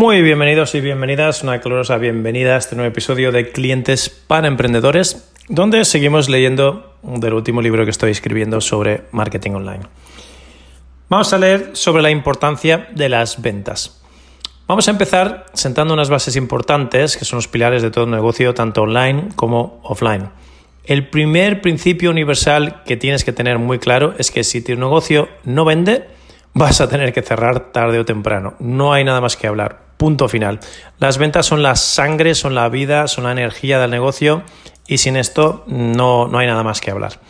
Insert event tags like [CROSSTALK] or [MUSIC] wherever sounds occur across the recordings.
Muy bienvenidos y bienvenidas, una calurosa bienvenida a este nuevo episodio de Clientes para Emprendedores, donde seguimos leyendo del último libro que estoy escribiendo sobre marketing online. Vamos a leer sobre la importancia de las ventas. Vamos a empezar sentando unas bases importantes, que son los pilares de todo negocio, tanto online como offline. El primer principio universal que tienes que tener muy claro es que si tu negocio no vende, vas a tener que cerrar tarde o temprano. No hay nada más que hablar. Punto final. Las ventas son la sangre, son la vida, son la energía del negocio y sin esto no, no hay nada más que hablar.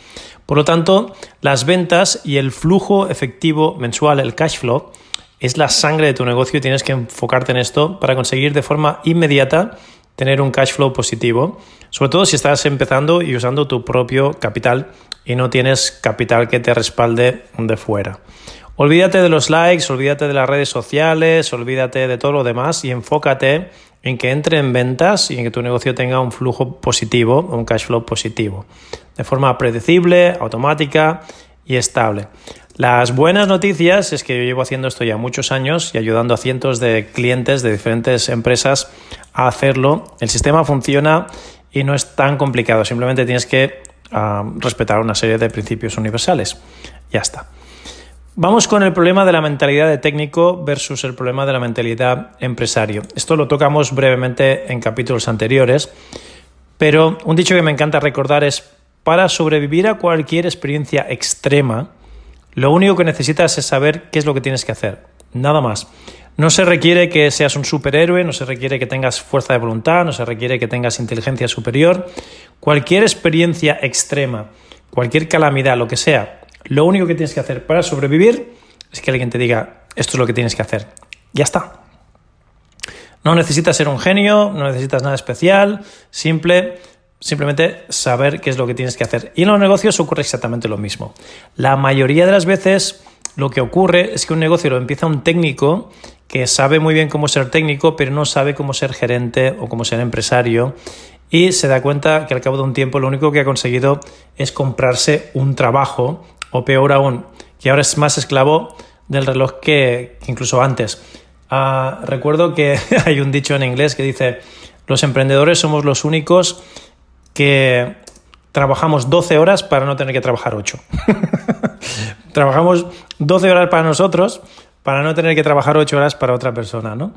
Por lo tanto, las ventas y el flujo efectivo mensual, el cash flow, es la sangre de tu negocio y tienes que enfocarte en esto para conseguir de forma inmediata tener un cash flow positivo, sobre todo si estás empezando y usando tu propio capital y no tienes capital que te respalde de fuera. Olvídate de los likes, olvídate de las redes sociales, olvídate de todo lo demás y enfócate en que entre en ventas y en que tu negocio tenga un flujo positivo, un cash flow positivo, de forma predecible, automática y estable. Las buenas noticias es que yo llevo haciendo esto ya muchos años y ayudando a cientos de clientes de diferentes empresas a hacerlo. El sistema funciona y no es tan complicado, simplemente tienes que ah, respetar una serie de principios universales. Ya está. Vamos con el problema de la mentalidad de técnico versus el problema de la mentalidad empresario. Esto lo tocamos brevemente en capítulos anteriores, pero un dicho que me encanta recordar es, para sobrevivir a cualquier experiencia extrema, lo único que necesitas es saber qué es lo que tienes que hacer. Nada más. No se requiere que seas un superhéroe, no se requiere que tengas fuerza de voluntad, no se requiere que tengas inteligencia superior. Cualquier experiencia extrema, cualquier calamidad, lo que sea, lo único que tienes que hacer para sobrevivir es que alguien te diga, esto es lo que tienes que hacer. Ya está. No necesitas ser un genio, no necesitas nada especial, simple, simplemente saber qué es lo que tienes que hacer. Y en los negocios ocurre exactamente lo mismo. La mayoría de las veces lo que ocurre es que un negocio lo empieza un técnico que sabe muy bien cómo ser técnico, pero no sabe cómo ser gerente o cómo ser empresario y se da cuenta que al cabo de un tiempo lo único que ha conseguido es comprarse un trabajo o peor aún, que ahora es más esclavo del reloj que, incluso antes. Ah, recuerdo que [LAUGHS] hay un dicho en inglés que dice, los emprendedores somos los únicos que trabajamos 12 horas para no tener que trabajar 8. [LAUGHS] trabajamos 12 horas para nosotros para no tener que trabajar 8 horas para otra persona, ¿no?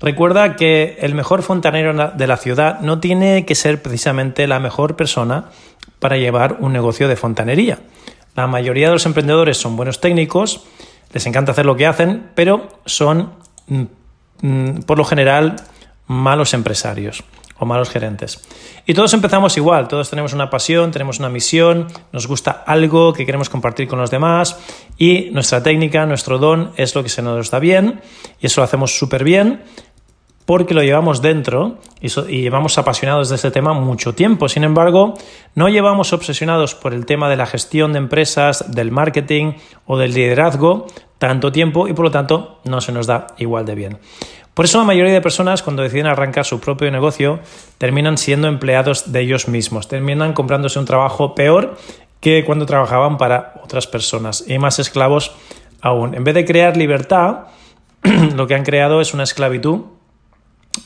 Recuerda que el mejor fontanero de la ciudad no tiene que ser precisamente la mejor persona para llevar un negocio de fontanería. La mayoría de los emprendedores son buenos técnicos, les encanta hacer lo que hacen, pero son, mm, mm, por lo general, malos empresarios o malos gerentes. Y todos empezamos igual, todos tenemos una pasión, tenemos una misión, nos gusta algo que queremos compartir con los demás y nuestra técnica, nuestro don es lo que se nos da bien y eso lo hacemos súper bien, porque lo llevamos dentro y, llevamos apasionados de este tema mucho tiempo. Sin embargo, no llevamos obsesionados por el tema de la gestión de empresas, del marketing o del liderazgo tanto tiempo y por lo tanto no se nos da igual de bien. Por eso la mayoría de personas cuando deciden arrancar su propio negocio terminan siendo empleados de ellos mismos, terminan comprándose un trabajo peor que cuando trabajaban para otras personas y más esclavos aún. En vez de crear libertad, [CLEARS THROAT] lo que han creado es una esclavitud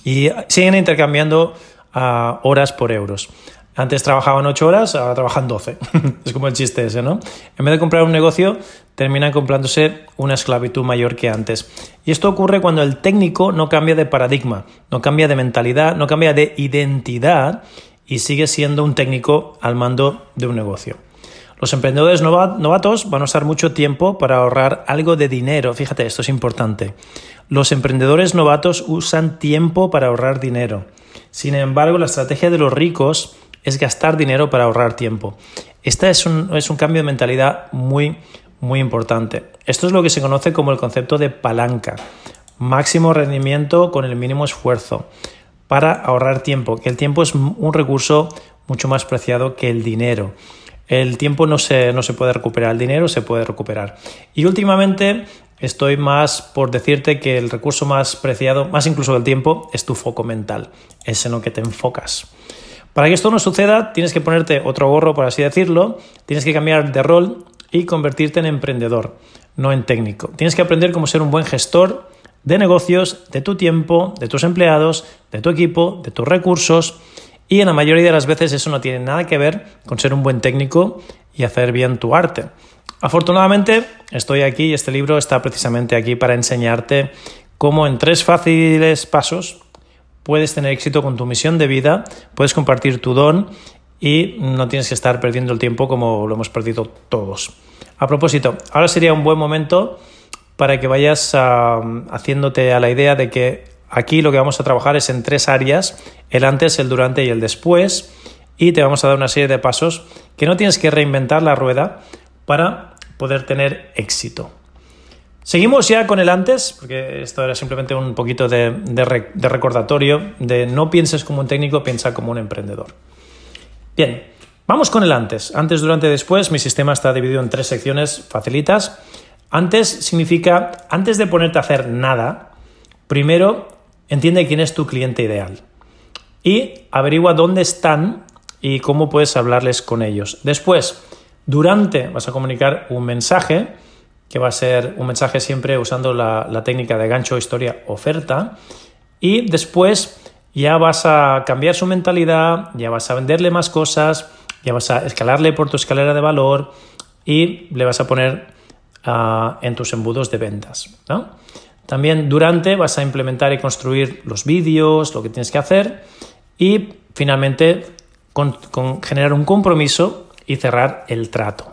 y siguen intercambiando ah, horas por euros. Antes trabajaban 8 horas, ahora trabajan 12. [LAUGHS] es como el chiste ese, ¿no? En vez de comprar un negocio, terminan comprándose una esclavitud mayor que antes. Y esto ocurre cuando el técnico no cambia de paradigma, no cambia de mentalidad, no cambia de identidad y sigue siendo un técnico al mando de un negocio. Los emprendedores novatos van a usar mucho tiempo para ahorrar algo de dinero. Fíjate, esto es importante. Los emprendedores novatos usan tiempo para ahorrar dinero. Sin embargo, la estrategia de los ricos es gastar dinero para ahorrar tiempo. Este es un, es un cambio de mentalidad muy, muy importante. Esto es lo que se conoce como el concepto de palanca. Máximo rendimiento con el mínimo esfuerzo para ahorrar tiempo, el tiempo es un recurso mucho más preciado que el dinero. El tiempo no se, no se puede recuperar, el dinero se puede recuperar. Y últimamente estoy más por decirte que el recurso más preciado, más incluso del tiempo, es tu foco mental, es en lo que te enfocas. Para que esto no suceda, tienes que ponerte otro gorro, por así decirlo, tienes que cambiar de rol y convertirte en emprendedor, no en técnico. Tienes que aprender cómo ser un buen gestor de negocios, de tu tiempo, de tus empleados, de tu equipo, de tus recursos y en la mayoría de las veces eso no tiene nada que ver con ser un buen técnico y hacer bien tu arte. Afortunadamente estoy aquí y este libro está precisamente aquí para enseñarte cómo en tres fáciles pasos puedes tener éxito con tu misión de vida, puedes compartir tu don y no tienes que estar perdiendo el tiempo como lo hemos perdido todos. A propósito, ahora sería un buen momento para que vayas haciéndote a la idea de que Aquí lo que vamos a trabajar es en tres áreas, el antes, el durante y el después, y te vamos a dar una serie de pasos que no tienes que reinventar la rueda para poder tener éxito. Seguimos ya con el antes, porque esto era simplemente un poquito de, recordatorio de no pienses como un técnico, piensa como un emprendedor. Bien, vamos con el antes. Antes, durante, después. Mi sistema está dividido en tres secciones facilitas. Antes significa, antes de ponerte a hacer nada, primero Entiende quién es tu cliente ideal y averigua dónde están y cómo puedes hablarles con ellos. Después, durante vas a comunicar un mensaje, que va a ser un mensaje siempre usando la, técnica de gancho, historia, oferta. Y después ya vas a cambiar su mentalidad, ya vas a venderle más cosas, ya vas a escalarle por tu escalera de valor y le vas a poner ah, en tus embudos de ventas. También durante vas a implementar y construir los vídeos, lo que tienes que hacer y finalmente con, generar un compromiso y cerrar el trato.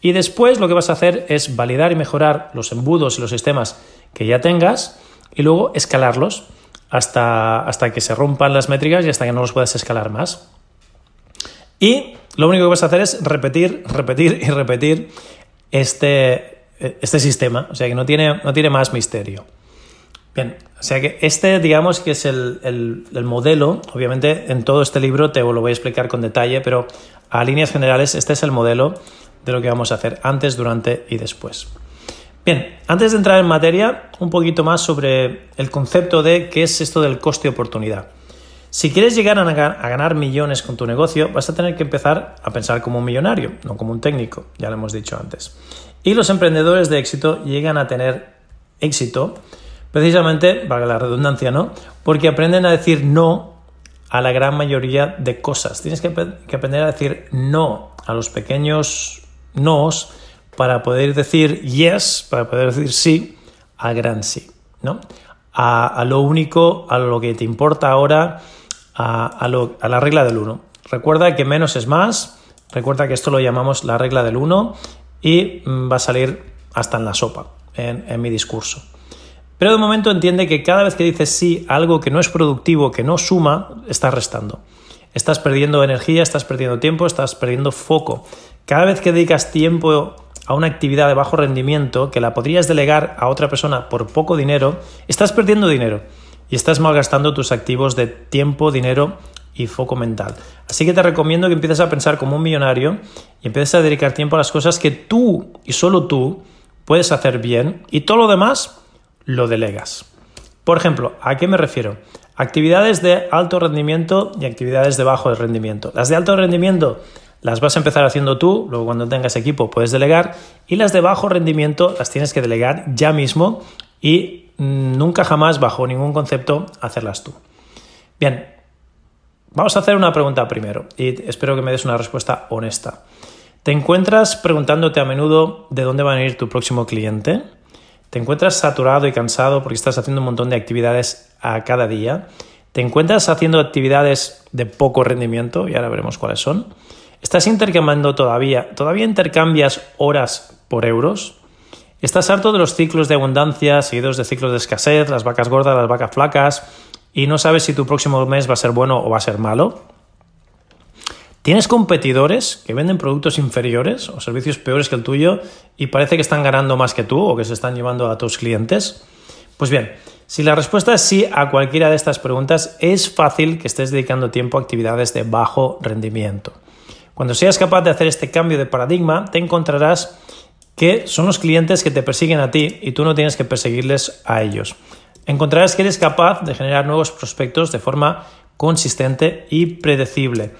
Y después lo que vas a hacer es validar y mejorar los embudos y los sistemas que ya tengas y luego escalarlos hasta, hasta que se rompan las métricas y hasta que no los puedas escalar más. Y lo único que vas a hacer es repetir, repetir y repetir este, este sistema, o sea que no tiene, no tiene más misterio. Bien, o sea que este, digamos que es el, modelo, obviamente en todo este libro te lo voy a explicar con detalle, pero a líneas generales este es el modelo de lo que vamos a hacer antes, durante y después. Bien, antes de entrar en materia, un poquito más sobre el concepto de qué es esto del coste oportunidad. Si quieres llegar a ganar millones con tu negocio, vas a tener que empezar a pensar como un millonario, no como un técnico, ya lo hemos dicho antes. Y los emprendedores de éxito llegan a tener éxito precisamente, valga la redundancia, ¿no? Porque aprenden a decir no a la gran mayoría de cosas. Tienes que, aprender a decir no a los pequeños nos para poder decir yes, para poder decir sí a gran sí, ¿no? A, lo único, a lo que te importa ahora, a, la regla del uno. Recuerda que menos es más, recuerda que esto lo llamamos la regla del uno y mm, va a salir hasta en la sopa en, mi discurso. Pero de momento entiende que cada vez que dices sí a algo que no es productivo, que no suma, estás restando. Estás perdiendo energía, estás perdiendo tiempo, estás perdiendo foco. Cada vez que dedicas tiempo a una actividad de bajo rendimiento que la podrías delegar a otra persona por poco dinero, estás perdiendo dinero y estás malgastando tus activos de tiempo, dinero y foco mental. Así que te recomiendo que empieces a pensar como un millonario y empieces a dedicar tiempo a las cosas que tú y solo tú puedes hacer bien y todo lo demás lo delegas. Por ejemplo, ¿a qué me refiero? Actividades de alto rendimiento y actividades de bajo rendimiento. Las de alto rendimiento las vas a empezar haciendo tú, luego cuando tengas equipo puedes delegar, y las de bajo rendimiento las tienes que delegar ya mismo y mm, nunca jamás bajo ningún concepto hacerlas tú. Bien, Vamos a hacer una pregunta primero y espero que me des una respuesta honesta. ¿Te encuentras preguntándote a menudo de dónde va a ir tu próximo cliente? ¿Te encuentras saturado y cansado porque estás haciendo un montón de actividades a cada día? ¿Te encuentras haciendo actividades de poco rendimiento? Y ahora veremos cuáles son. ¿Estás intercambiando todavía? ¿Todavía intercambias horas por euros? ¿Estás harto de los ciclos de abundancia seguidos de ciclos de escasez, las vacas gordas, las vacas flacas, y no sabes si tu próximo mes va a ser bueno o va a ser malo. ¿Tienes competidores que venden productos inferiores o servicios peores que el tuyo y parece que están ganando más que tú o que se están llevando a tus clientes? Pues bien, si la respuesta es sí a cualquiera de estas preguntas, es fácil que estés dedicando tiempo a actividades de bajo rendimiento. Cuando seas capaz de hacer este cambio de paradigma, te encontrarás que son los clientes que te persiguen a ti y tú no tienes que perseguirles a ellos. Encontrarás que eres capaz de generar nuevos prospectos de forma consistente y predecible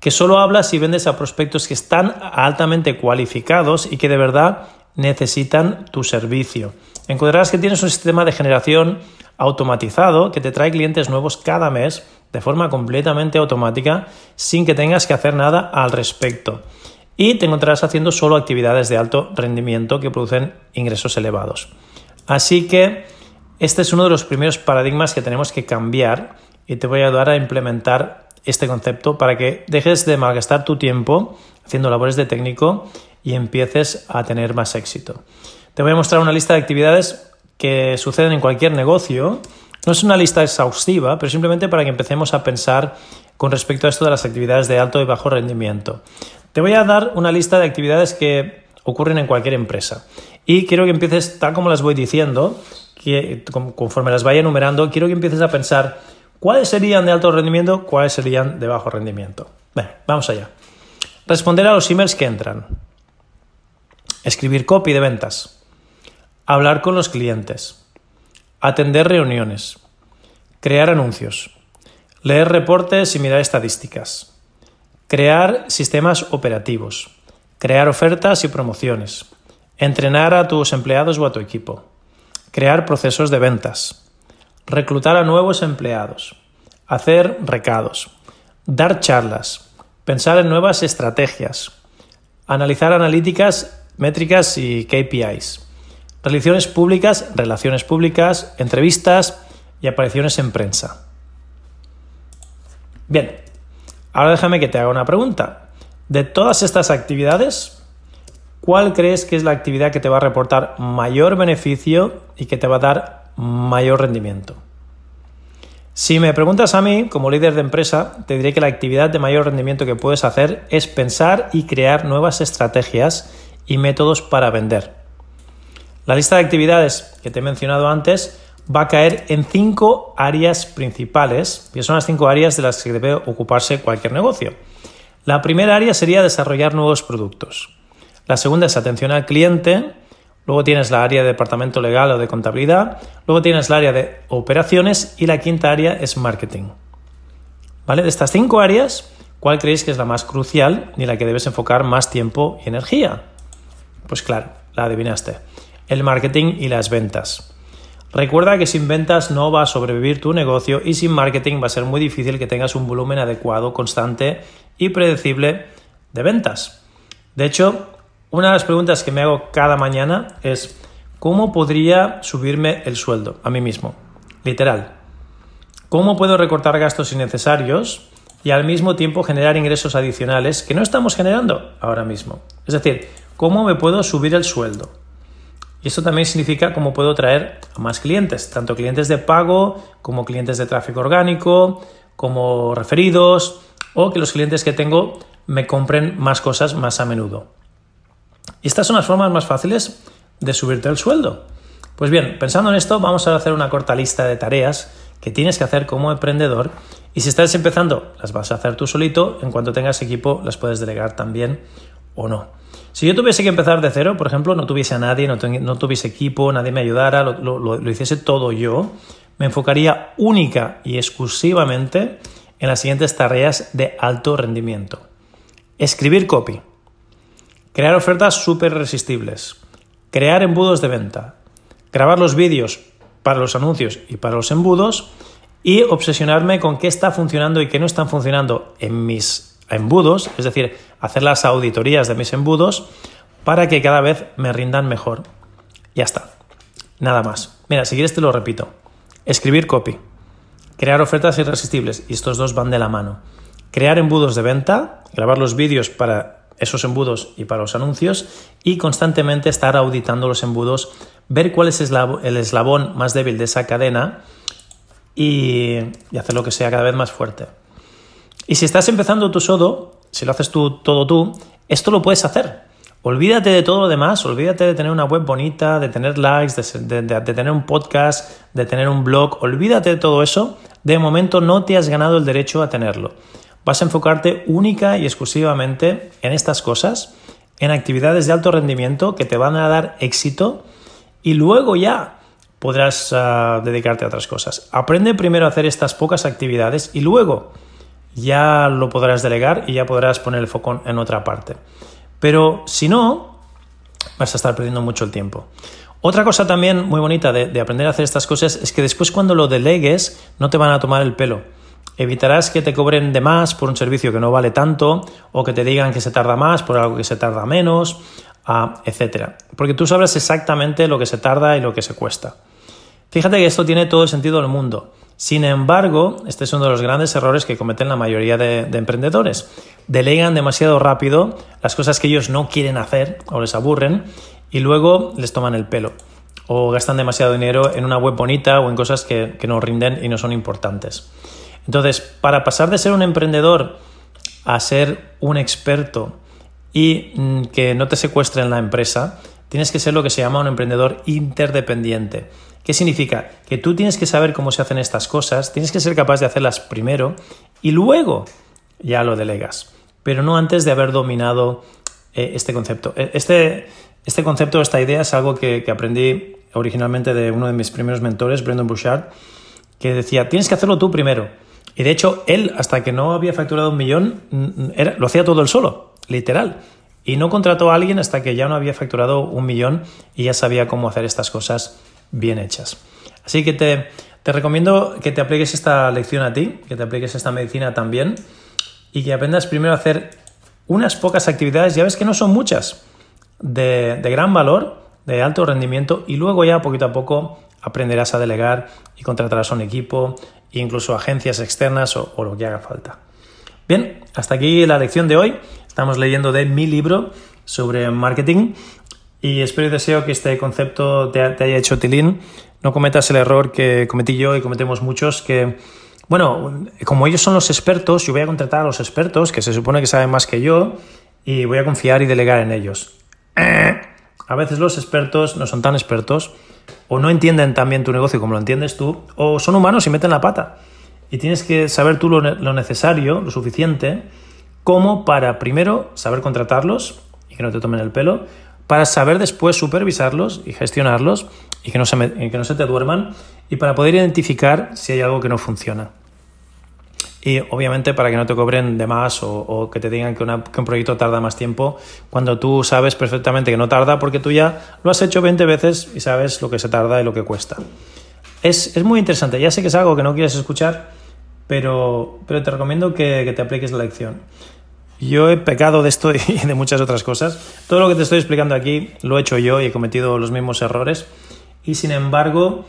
que solo hablas y vendes a prospectos que están altamente cualificados y que de verdad necesitan tu servicio. Encontrarás que tienes un sistema de generación automatizado que te trae clientes nuevos cada mes de forma completamente automática sin que tengas que hacer nada al respecto. Y te encontrarás haciendo solo actividades de alto rendimiento que producen ingresos elevados. Así que este es uno de los primeros paradigmas que tenemos que cambiar y te voy a ayudar a implementar este concepto para que dejes de malgastar tu tiempo haciendo labores de técnico y empieces a tener más éxito. Te voy a mostrar una lista de actividades que suceden en cualquier negocio. No es una lista exhaustiva, pero simplemente para que empecemos a pensar con respecto a esto de las actividades de alto y bajo rendimiento. Te voy a dar una lista de actividades que ocurren en cualquier empresa. Y quiero que empieces, tal como las voy diciendo, que conforme las vaya enumerando, quiero que empieces a pensar ¿Cuáles serían de alto rendimiento? ¿Cuáles serían de bajo rendimiento? Vamos allá. Responder a los emails que entran. Escribir copy de ventas. Hablar con los clientes. Atender reuniones. Crear anuncios. Leer reportes y mirar estadísticas. Crear sistemas operativos. Crear ofertas y promociones. Entrenar a tus empleados o a tu equipo. Crear procesos de ventas reclutar a nuevos empleados, hacer recados, dar charlas, pensar en nuevas estrategias, analizar analíticas, métricas y KPIs, relaciones públicas, relaciones públicas, entrevistas y apariciones en prensa. Bien, ahora déjame que te haga una pregunta. De todas estas actividades, ¿cuál crees que es la actividad que te va a reportar mayor beneficio y que te va a dar mayor rendimiento. Si me preguntas a mí, como líder de empresa, te diré que la actividad de mayor rendimiento que puedes hacer es pensar y crear nuevas estrategias y métodos para vender. La lista de actividades que te he mencionado antes va a caer en cinco áreas principales, y son las cinco áreas de las que debe ocuparse cualquier negocio. La primera área sería desarrollar nuevos productos. La segunda es atención al cliente. Luego tienes la área de departamento legal o de contabilidad. Luego tienes la área de operaciones y la quinta área es marketing. ¿Vale? De estas cinco áreas, ¿cuál creéis que es la más crucial y la que debes enfocar más tiempo y energía? Pues claro, la adivinaste. El marketing y las ventas. Recuerda que sin ventas no va a sobrevivir tu negocio y sin marketing va a ser muy difícil que tengas un volumen adecuado, constante y predecible de ventas. De hecho, una de las preguntas que me hago cada mañana es ¿cómo podría subirme el sueldo a mí mismo? Literal. ¿Cómo puedo recortar gastos innecesarios y al mismo tiempo generar ingresos adicionales que no estamos generando ahora mismo? Es decir, ¿cómo me puedo subir el sueldo? Y esto también significa cómo puedo traer a más clientes, tanto clientes de pago como clientes de tráfico orgánico, como referidos o que los clientes que tengo me compren más cosas más a menudo. Estas son las formas más fáciles de subirte el sueldo. Pues bien, pensando en esto, vamos a hacer una corta lista de tareas que tienes que hacer como emprendedor y si estás empezando, las vas a hacer tú solito, en cuanto tengas equipo, las puedes delegar también o no. Si yo tuviese que empezar de cero, por ejemplo, no tuviese a nadie, no, tuviese equipo, nadie me ayudara, lo hiciese todo yo, me enfocaría única y exclusivamente en las siguientes tareas de alto rendimiento. Escribir copy, Crear ofertas súper resistibles. Crear embudos de venta. Grabar los vídeos para los anuncios y para los embudos. Y obsesionarme con qué está funcionando y qué no están funcionando en mis embudos. Es decir, hacer las auditorías de mis embudos para que cada vez me rindan mejor. Ya está. Nada más. Mira, si quieres te lo repito. Escribir copy. Crear ofertas irresistibles. Y estos dos van de la mano. Crear embudos de venta. Grabar los vídeos para esos embudos y para los anuncios y constantemente estar auditando los embudos, ver cuál es el eslabón más débil de esa cadena y, hacer lo que sea cada vez más fuerte. Y si estás empezando tu sodo, si lo haces tú todo tú, esto lo puedes hacer. Olvídate de todo lo demás, olvídate de tener una web bonita, de tener likes, de, de, tener un podcast, de tener un blog, olvídate de todo eso. De momento no te has ganado el derecho a tenerlo. Vas a enfocarte única y exclusivamente en estas cosas, en actividades de alto rendimiento que te van a dar éxito y luego ya podrás ah, dedicarte a otras cosas. Aprende primero a hacer estas pocas actividades y luego ya lo podrás delegar y ya podrás poner el foco en otra parte. Pero si no, vas a estar perdiendo mucho el tiempo. Otra cosa también muy bonita de, aprender a hacer estas cosas es que después cuando lo delegues no te van a tomar el pelo. Evitarás que te cobren de más por un servicio que no vale tanto o que te digan que se tarda más por algo que se tarda menos, ah, etc. Porque tú sabes exactamente lo que se tarda y lo que se cuesta. Fíjate que esto tiene todo el sentido del mundo. Sin embargo, este es uno de los grandes errores que cometen la mayoría de, emprendedores. Delegan demasiado rápido las cosas que ellos no quieren hacer o les aburren y luego les toman el pelo o gastan demasiado dinero en una web bonita o en cosas que, que no rinden y no son importantes. Entonces, para pasar de ser un emprendedor a ser un experto y mm, que no te secuestren la empresa, tienes que ser lo que se llama un emprendedor interdependiente. ¿Qué significa? Que tú tienes que saber cómo se hacen estas cosas, tienes que ser capaz de hacerlas primero y luego ya lo delegas, pero no antes de haber dominado eh, este concepto. E, este, este, concepto, esta idea es algo que, aprendí originalmente de uno de mis primeros mentores, Brendan Bouchard, que decía, tienes que hacerlo tú primero. Y de hecho, él, hasta que no había facturado un millón, lo hacía todo él solo, literal. Y no contrató a alguien hasta que ya no había facturado un millón y ya sabía cómo hacer estas cosas bien hechas. Así que te, recomiendo que te apliques esta lección a ti, que te apliques esta medicina también y que aprendas primero a hacer unas pocas actividades, ya ves que no son muchas, de, gran valor, de alto rendimiento y luego ya poquito a poco aprenderás a delegar y contratarás a un equipo, incluso agencias externas o, lo que haga falta. Bien, hasta aquí la lección de hoy. Estamos leyendo de mi libro sobre marketing y espero y deseo que este concepto te, haya hecho tilín. No cometas el error que cometí yo y cometemos muchos que, bueno, como ellos son los expertos, yo voy a contratar a los expertos, que se supone que saben más que yo, y voy a confiar y delegar en ellos. [CLEARS THROAT] A veces los expertos no son tan expertos, o no entienden tan bien tu negocio como lo entiendes tú, o son humanos y meten la pata. Y tienes que saber tú lo, necesario, lo suficiente, como para primero saber contratarlos y que no te tomen el pelo, para saber después supervisarlos y gestionarlos y no se, que no se te duerman y para poder identificar si hay algo que no funciona. Y obviamente para que no te cobren de más o, que te digan que, un proyecto tarda más tiempo cuando tú sabes perfectamente que no tarda porque tú ya lo has hecho 20 veces y sabes lo que se tarda y lo que cuesta. Es, muy interesante, ya sé que es algo que no quieres escuchar, pero, pero te recomiendo que, que te apliques la lección. Yo he pecado de esto [LAUGHS] y de muchas otras cosas. Todo lo que te estoy explicando aquí lo he hecho yo y he cometido los mismos errores. Y sin embargo,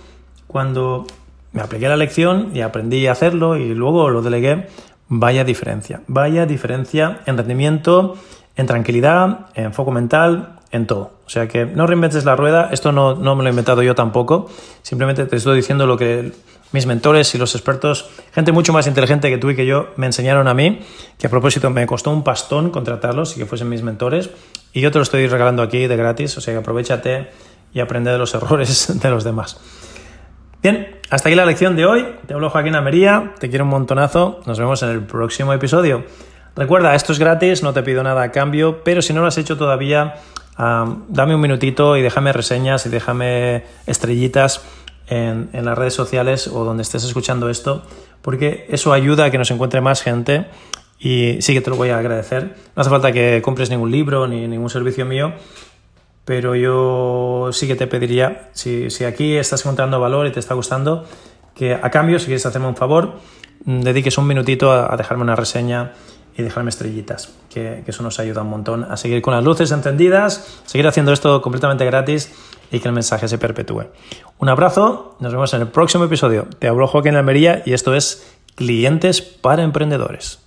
cuando me apliqué la lección y aprendí a hacerlo y luego lo delegué, vaya diferencia. Vaya diferencia en rendimiento, en tranquilidad, en foco mental, en todo. O sea que no reinventes la rueda. Esto no, no me lo he inventado yo tampoco. Simplemente te estoy diciendo lo que mis mentores y los expertos, gente mucho más inteligente que tú y que yo, me enseñaron a mí, que a propósito me costó un pastón contratarlos y que fuesen mis mentores, y yo te lo estoy regalando aquí de gratis, o sea que aprovechate y aprende de los errores [LAUGHS] de los demás. Bien, hasta aquí la lección de hoy. Te hablo Joaquín Amería, te quiero un montonazo, nos vemos en el próximo episodio. Recuerda, esto es gratis, no te pido nada a cambio, pero si no lo has hecho todavía, dame un minutito y déjame reseñas y déjame estrellitas en, las redes sociales o donde estés escuchando esto, porque eso ayuda a que nos encuentre más gente y sí que te lo voy a agradecer. No hace falta que compres ningún libro ni ningún servicio mío, pero yo sí que te pediría, si, aquí estás encontrando valor y te está gustando, que a cambio, si quieres hacerme un favor, mm, dediques un minutito a, dejarme una reseña y dejarme estrellitas, que, que, eso nos ayuda un montón a seguir con las luces encendidas, seguir haciendo esto completamente gratis y que el mensaje se perpetúe. Un abrazo, nos vemos en el próximo episodio. Te hablo Joaquín Almería y esto es Clientes para Emprendedores.